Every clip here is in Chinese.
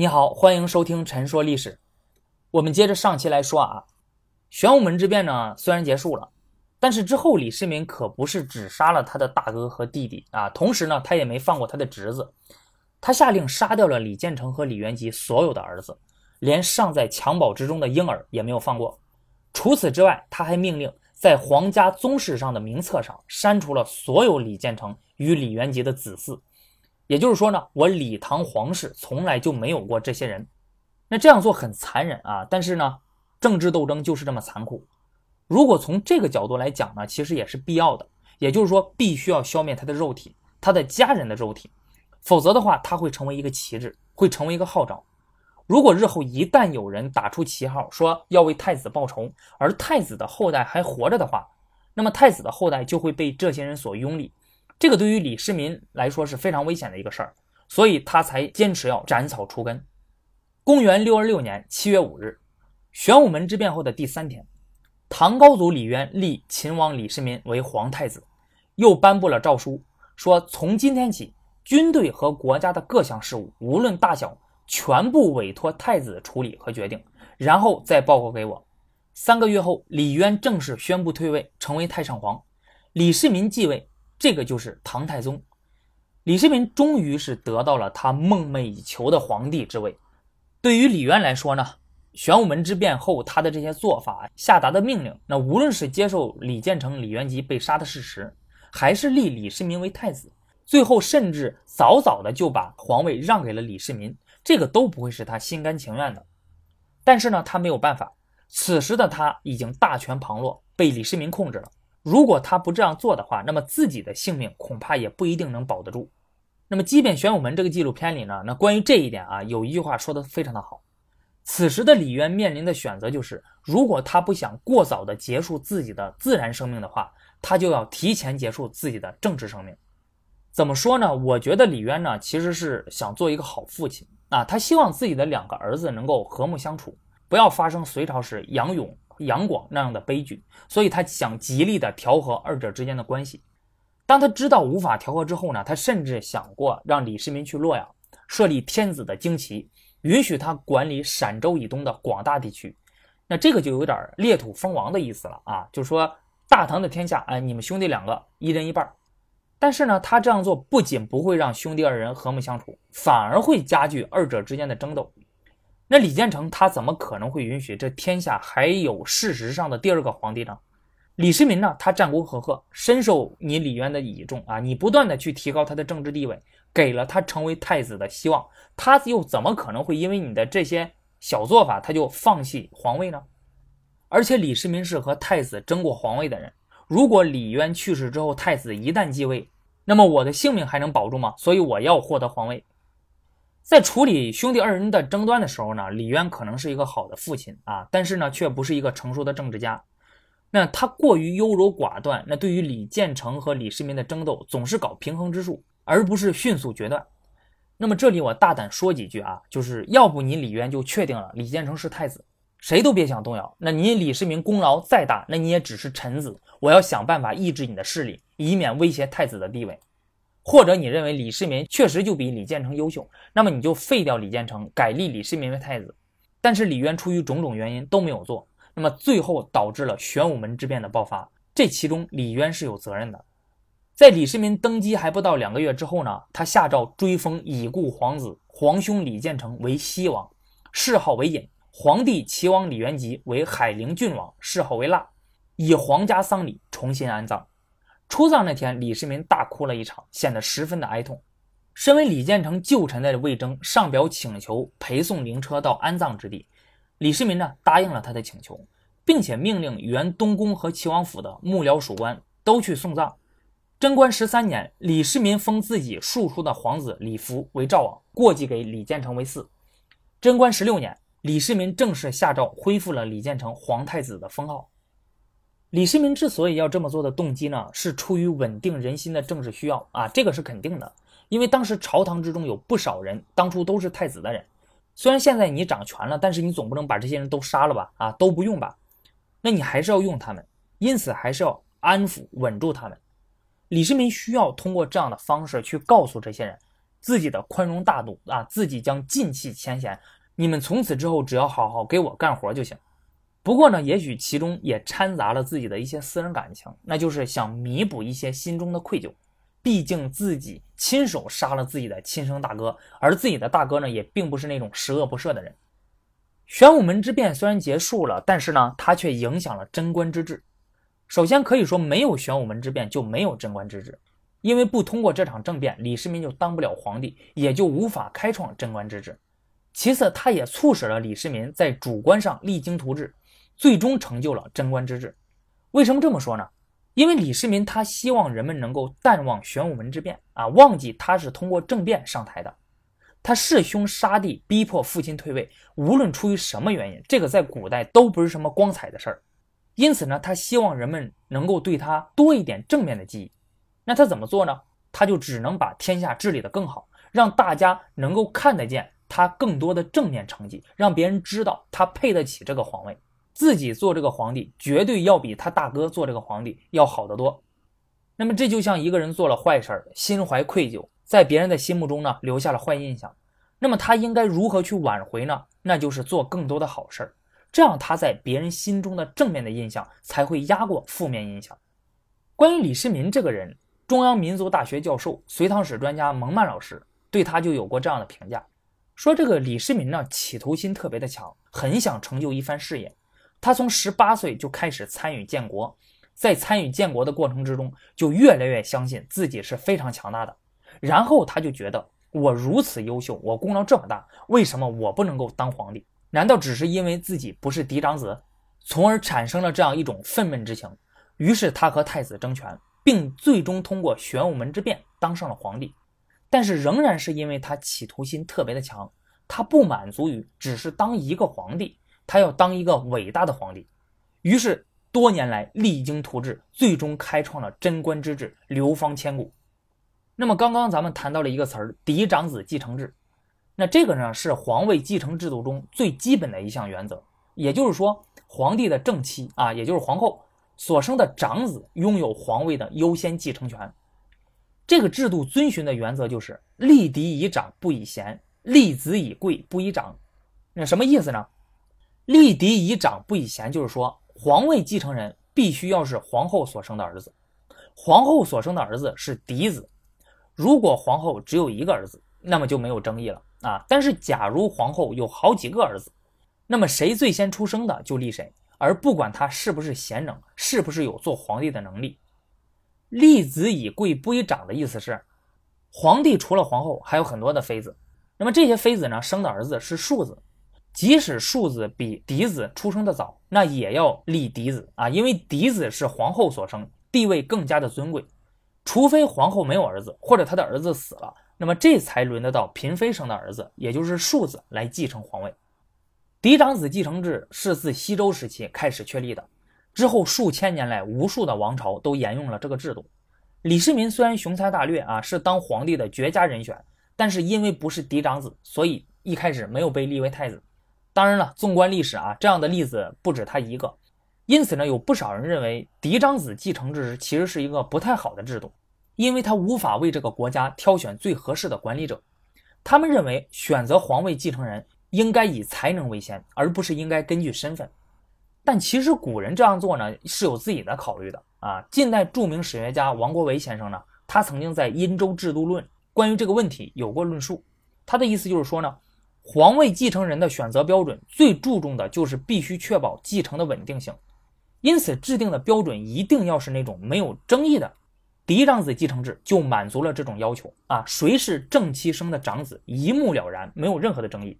你好，欢迎收听《陈说历史》。我们接着上期来说啊，玄武门之变呢虽然结束了，但是之后李世民可不是只杀了他的大哥和弟弟啊，同时呢他也没放过他的侄子，他下令杀掉了李建成和李元吉所有的儿子，连尚在襁褓之中的婴儿也没有放过。除此之外，他还命令在皇家宗室上的名册上删除了所有李建成与李元吉的子嗣。也就是说呢，我李唐皇室从来就没有过这些人，那这样做很残忍啊！但是呢，政治斗争就是这么残酷。如果从这个角度来讲呢，其实也是必要的。也就是说，必须要消灭他的肉体，他的家人的肉体，否则的话，他会成为一个旗帜，会成为一个号召。如果日后一旦有人打出旗号说要为太子报仇，而太子的后代还活着的话，那么太子的后代就会被这些人所拥立。这个对于李世民来说是非常危险的一个事儿，所以他才坚持要斩草除根。公元六二六年七月五日，玄武门之变后的第三天，唐高祖李渊立秦王李世民为皇太子，又颁布了诏书，说从今天起，军队和国家的各项事务，无论大小，全部委托太子处理和决定，然后再报告给我。三个月后，李渊正式宣布退位，成为太上皇，李世民继位。这个就是唐太宗，李世民终于是得到了他梦寐以求的皇帝之位。对于李渊来说呢，玄武门之变后他的这些做法、下达的命令，那无论是接受李建成、李元吉被杀的事实，还是立李世民为太子，最后甚至早早的就把皇位让给了李世民，这个都不会是他心甘情愿的。但是呢，他没有办法，此时的他已经大权旁落，被李世民控制了。如果他不这样做的话，那么自己的性命恐怕也不一定能保得住。那么，即便玄武门这个纪录片里呢，那关于这一点啊，有一句话说的非常的好。此时的李渊面临的选择就是，如果他不想过早的结束自己的自然生命的话，他就要提前结束自己的政治生命。怎么说呢？我觉得李渊呢，其实是想做一个好父亲啊，他希望自己的两个儿子能够和睦相处，不要发生隋朝时杨勇。杨广那样的悲剧，所以他想极力的调和二者之间的关系。当他知道无法调和之后呢，他甚至想过让李世民去洛阳设立天子的旌旗，允许他管理陕州以东的广大地区。那这个就有点裂土封王的意思了啊，就是说大唐的天下，哎，你们兄弟两个一人一半。但是呢，他这样做不仅不会让兄弟二人和睦相处，反而会加剧二者之间的争斗。那李建成他怎么可能会允许这天下还有事实上的第二个皇帝呢？李世民呢？他战功赫赫，深受你李渊的倚重啊！你不断的去提高他的政治地位，给了他成为太子的希望，他又怎么可能会因为你的这些小做法他就放弃皇位呢？而且李世民是和太子争过皇位的人，如果李渊去世之后，太子一旦继位，那么我的性命还能保住吗？所以我要获得皇位。在处理兄弟二人的争端的时候呢，李渊可能是一个好的父亲啊，但是呢，却不是一个成熟的政治家。那他过于优柔寡断，那对于李建成和李世民的争斗，总是搞平衡之术，而不是迅速决断。那么这里我大胆说几句啊，就是要不你李渊就确定了李建成是太子，谁都别想动摇。那你李世民功劳再大，那你也只是臣子，我要想办法抑制你的势力，以免威胁太子的地位。或者你认为李世民确实就比李建成优秀，那么你就废掉李建成，改立李世民为太子。但是李渊出于种种原因都没有做，那么最后导致了玄武门之变的爆发，这其中李渊是有责任的。在李世民登基还不到两个月之后呢，他下诏追封已故皇子皇兄李建成为西王，谥号为隐；皇帝齐王李元吉为海陵郡王，谥号为腊，以皇家丧礼重新安葬。出葬那天，李世民大哭了一场，显得十分的哀痛。身为李建成旧臣的魏征上表请求陪送灵车到安葬之地，李世民呢答应了他的请求，并且命令原东宫和齐王府的幕僚属官都去送葬。贞观十三年，李世民封自己庶出的皇子李福为赵王，过继给李建成为嗣。贞观十六年，李世民正式下诏恢复了李建成皇太子的封号。李世民之所以要这么做的动机呢，是出于稳定人心的政治需要啊，这个是肯定的。因为当时朝堂之中有不少人当初都是太子的人，虽然现在你掌权了，但是你总不能把这些人都杀了吧？啊，都不用吧？那你还是要用他们，因此还是要安抚稳住他们。李世民需要通过这样的方式去告诉这些人，自己的宽容大度啊，自己将尽弃前嫌，你们从此之后只要好好给我干活就行。不过呢，也许其中也掺杂了自己的一些私人感情，那就是想弥补一些心中的愧疚。毕竟自己亲手杀了自己的亲生大哥，而自己的大哥呢，也并不是那种十恶不赦的人。玄武门之变虽然结束了，但是呢，它却影响了贞观之治。首先可以说，没有玄武门之变就没有贞观之治，因为不通过这场政变，李世民就当不了皇帝，也就无法开创贞观之治。其次，它也促使了李世民在主观上励精图治，最终成就了贞观之治。为什么这么说呢？因为李世民他希望人们能够淡忘玄武门之变啊，忘记他是通过政变上台的。他弑兄杀弟，逼迫父亲退位，无论出于什么原因，这个在古代都不是什么光彩的事儿。因此呢，他希望人们能够对他多一点正面的记忆。那他怎么做呢？他就只能把天下治理得更好，让大家能够看得见他更多的正面成绩，让别人知道他配得起这个皇位。自己做这个皇帝，绝对要比他大哥做这个皇帝要好得多。那么，这就像一个人做了坏事心怀愧疚。在别人的心目中呢，留下了坏印象。那么他应该如何去挽回呢？那就是做更多的好事儿，这样他在别人心中的正面的印象才会压过负面印象。关于李世民这个人，中央民族大学教授、隋唐史专家蒙曼老师对他就有过这样的评价，说这个李世民呢，企图心特别的强，很想成就一番事业。他从十八岁就开始参与建国，在参与建国的过程之中，就越来越相信自己是非常强大的。然后他就觉得，我如此优秀，我功劳这么大，为什么我不能够当皇帝？难道只是因为自己不是嫡长子，从而产生了这样一种愤懑之情？于是他和太子争权，并最终通过玄武门之变当上了皇帝。但是仍然是因为他企图心特别的强，他不满足于只是当一个皇帝，他要当一个伟大的皇帝。于是多年来励精图治，最终开创了贞观之治，流芳千古。那么刚刚咱们谈到了一个词儿“嫡长子继承制”，那这个呢是皇位继承制度中最基本的一项原则。也就是说，皇帝的正妻啊，也就是皇后所生的长子拥有皇位的优先继承权。这个制度遵循的原则就是立嫡以长不以贤，立子以贵不以长。那什么意思呢？立嫡以长不以贤，就是说皇位继承人必须要是皇后所生的儿子，皇后所生的儿子是嫡子。如果皇后只有一个儿子，那么就没有争议了啊。但是，假如皇后有好几个儿子，那么谁最先出生的就立谁，而不管他是不是贤能，是不是有做皇帝的能力。立子以贵不以长的意思是，皇帝除了皇后还有很多的妃子，那么这些妃子呢生的儿子是庶子，即使庶子比嫡子出生的早，那也要立嫡子啊，因为嫡子是皇后所生，地位更加的尊贵。除非皇后没有儿子，或者她的儿子死了，那么这才轮得到嫔妃生的儿子，也就是庶子来继承皇位。嫡长子继承制是自西周时期开始确立的，之后数千年来，无数的王朝都沿用了这个制度。李世民虽然雄才大略啊，是当皇帝的绝佳人选，但是因为不是嫡长子，所以一开始没有被立为太子。当然了，纵观历史啊，这样的例子不止他一个。因此呢，有不少人认为嫡长子继承制其实是一个不太好的制度，因为他无法为这个国家挑选最合适的管理者。他们认为选择皇位继承人应该以才能为先，而不是应该根据身份。但其实古人这样做呢是有自己的考虑的啊。近代著名史学家王国维先生呢，他曾经在《殷周制度论》关于这个问题有过论述。他的意思就是说呢，皇位继承人的选择标准最注重的就是必须确保继承的稳定性。因此，制定的标准一定要是那种没有争议的嫡长子继承制，就满足了这种要求啊。谁是正妻生的长子，一目了然，没有任何的争议。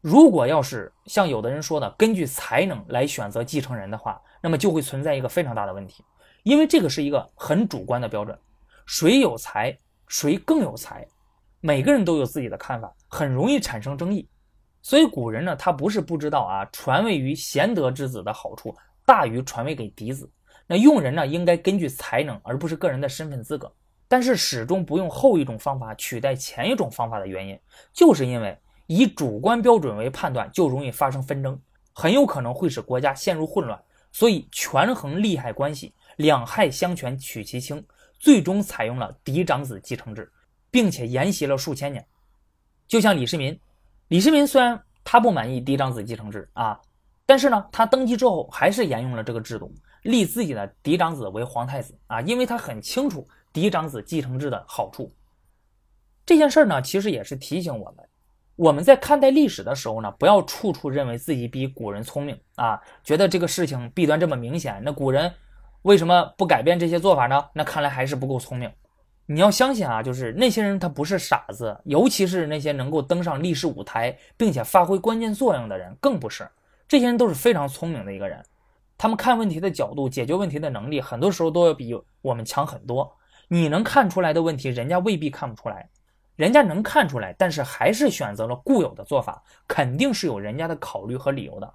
如果要是像有的人说的，根据才能来选择继承人的话，那么就会存在一个非常大的问题，因为这个是一个很主观的标准，谁有才，谁更有才，每个人都有自己的看法，很容易产生争议。所以古人呢，他不是不知道啊，传位于贤德之子的好处。大于传位给嫡子，那用人呢应该根据才能，而不是个人的身份资格。但是始终不用后一种方法取代前一种方法的原因，就是因为以主观标准为判断，就容易发生纷争，很有可能会使国家陷入混乱。所以权衡利害关系，两害相权取其轻，最终采用了嫡长子继承制。并且沿袭了数千年。就像李世民，李世民虽然他不满意嫡长子继承制啊，但是呢，他登基之后还是沿用了这个制度，立自己的嫡长子为皇太子啊，因为他很清楚嫡长子继承制的好处。这件事儿呢，其实也是提醒我们。我们在看待历史的时候呢，不要处处认为自己比古人聪明啊，觉得这个事情弊端这么明显，那古人为什么不改变这些做法呢？那看来还是不够聪明。你要相信啊，就是那些人他不是傻子，尤其是那些能够登上历史舞台并且发挥关键作用的人，更不是。这些人都是非常聪明的一个人，他们看问题的角度、解决问题的能力，很多时候都要比我们强很多。你能看出来的问题，人家未必看不出来。人家能看出来，但是还是选择了固有的做法，肯定是有人家的考虑和理由的，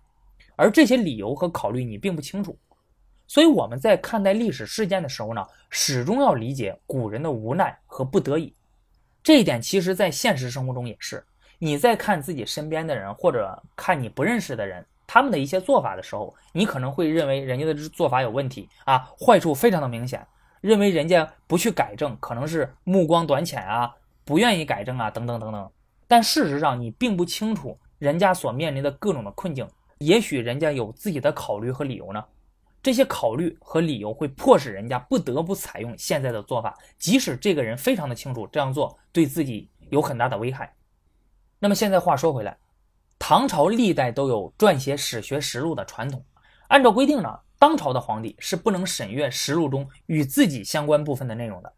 而这些理由和考虑你并不清楚，所以我们在看待历史事件的时候呢，始终要理解古人的无奈和不得已。这一点其实，在现实生活中也是。你在看自己身边的人，或者看你不认识的人，他们的一些做法的时候，你可能会认为人家的做法有问题啊，坏处非常的明显，认为人家不去改正，可能是目光短浅啊。不愿意改正啊，等等等等，但事实上你并不清楚人家所面临的各种的困境，也许人家有自己的考虑和理由呢。这些考虑和理由会迫使人家不得不采用现在的做法，即使这个人非常的清楚这样做对自己有很大的危害。那么现在话说回来，唐朝历代都有撰写史学实录的传统，按照规定呢，当朝的皇帝是不能审阅实录中与自己相关部分的内容的。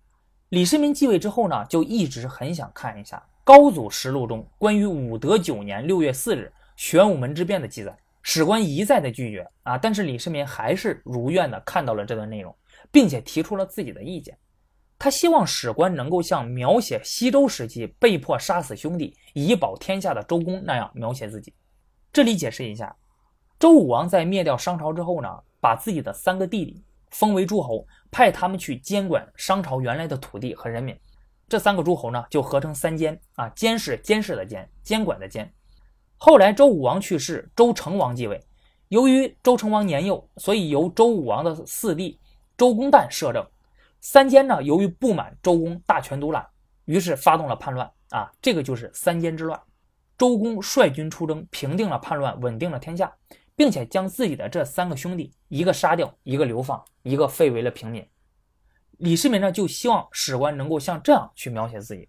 李世民继位之后呢，就一直很想看一下《高祖实录》中关于武德九年六月四日玄武门之变的记载。史官一再的拒绝啊，但是李世民还是如愿的看到了这段内容，并且提出了自己的意见。他希望史官能够像描写西周时期被迫杀死兄弟以保天下的周公那样描写自己。这里解释一下，周武王在灭掉商朝之后呢，把自己的三个弟弟。封为诸侯，派他们去监管商朝原来的土地和人民。这三个诸侯呢，就合成三监啊，监视监视的监，监管的监。后来周武王去世，周成王继位。由于周成王年幼，所以由周武王的四弟周公旦摄政。三监呢，由于不满周公大权独揽，于是发动了叛乱啊，这个就是三监之乱。周公率军出征，平定了叛乱，稳定了天下。并且将自己的这三个兄弟，一个杀掉，一个流放，一个废为了平民。李世民呢，就希望史官能够像这样去描写自己。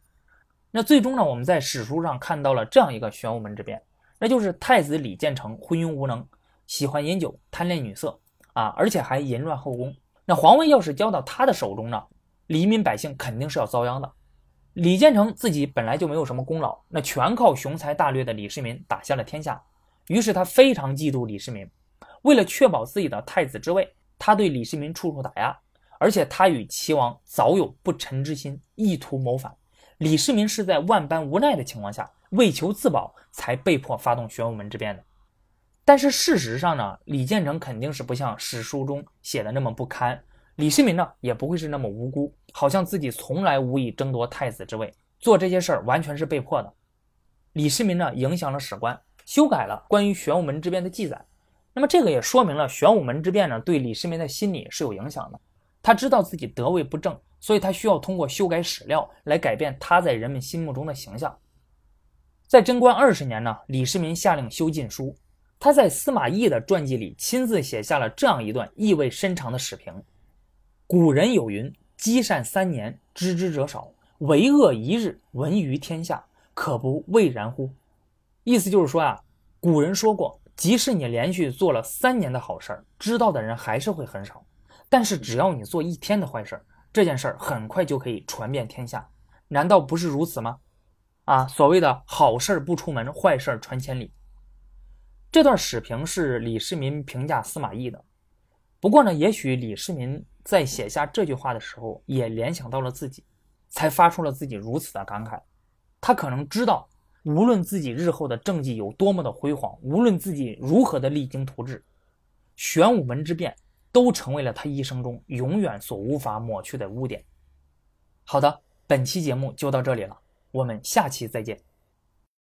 那最终呢，我们在史书上看到了这样一个玄武门之变，那就是太子李建成昏庸无能，喜欢饮酒，贪恋女色啊，而且还淫乱后宫。那皇位要是交到他的手中呢，黎民百姓肯定是要遭殃的。李建成自己本来就没有什么功劳，那全靠雄才大略的李世民打下了天下。于是他非常嫉妒李世民，为了确保自己的太子之位，他对李世民处处打压，而且他与齐王早有不臣之心，意图谋反。李世民是在万般无奈的情况下，为求自保，才被迫发动玄武门之变的。但是事实上呢，李建成肯定是不像史书中写的那么不堪，李世民呢也不会是那么无辜，好像自己从来无意争夺太子之位，做这些事儿完全是被迫的。李世民呢影响了史官。修改了关于玄武门之变的记载，那么这个也说明了玄武门之变呢对李世民的心理是有影响的。他知道自己得位不正，所以他需要通过修改史料来改变他在人们心目中的形象。在贞观二十年呢，李世民下令修禁书，他在司马懿的传记里亲自写下了这样一段意味深长的史评：古人有云，积善三年，知之者少；为恶一日，闻于天下，可不畏然乎？意思就是说啊，古人说过，即使你连续做了三年的好事儿，知道的人还是会很少；但是只要你做一天的坏事儿，这件事儿很快就可以传遍天下。难道不是如此吗？啊，所谓的好事不出门，坏事传千里。这段史评是李世民评价司马懿的。不过呢，也许李世民在写下这句话的时候，也联想到了自己，才发出了自己如此的感慨。他可能知道。无论自己日后的政绩有多么的辉煌，无论自己如何的励精图治，玄武门之变都成为了他一生中永远所无法抹去的污点。好的，本期节目就到这里了，我们下期再见。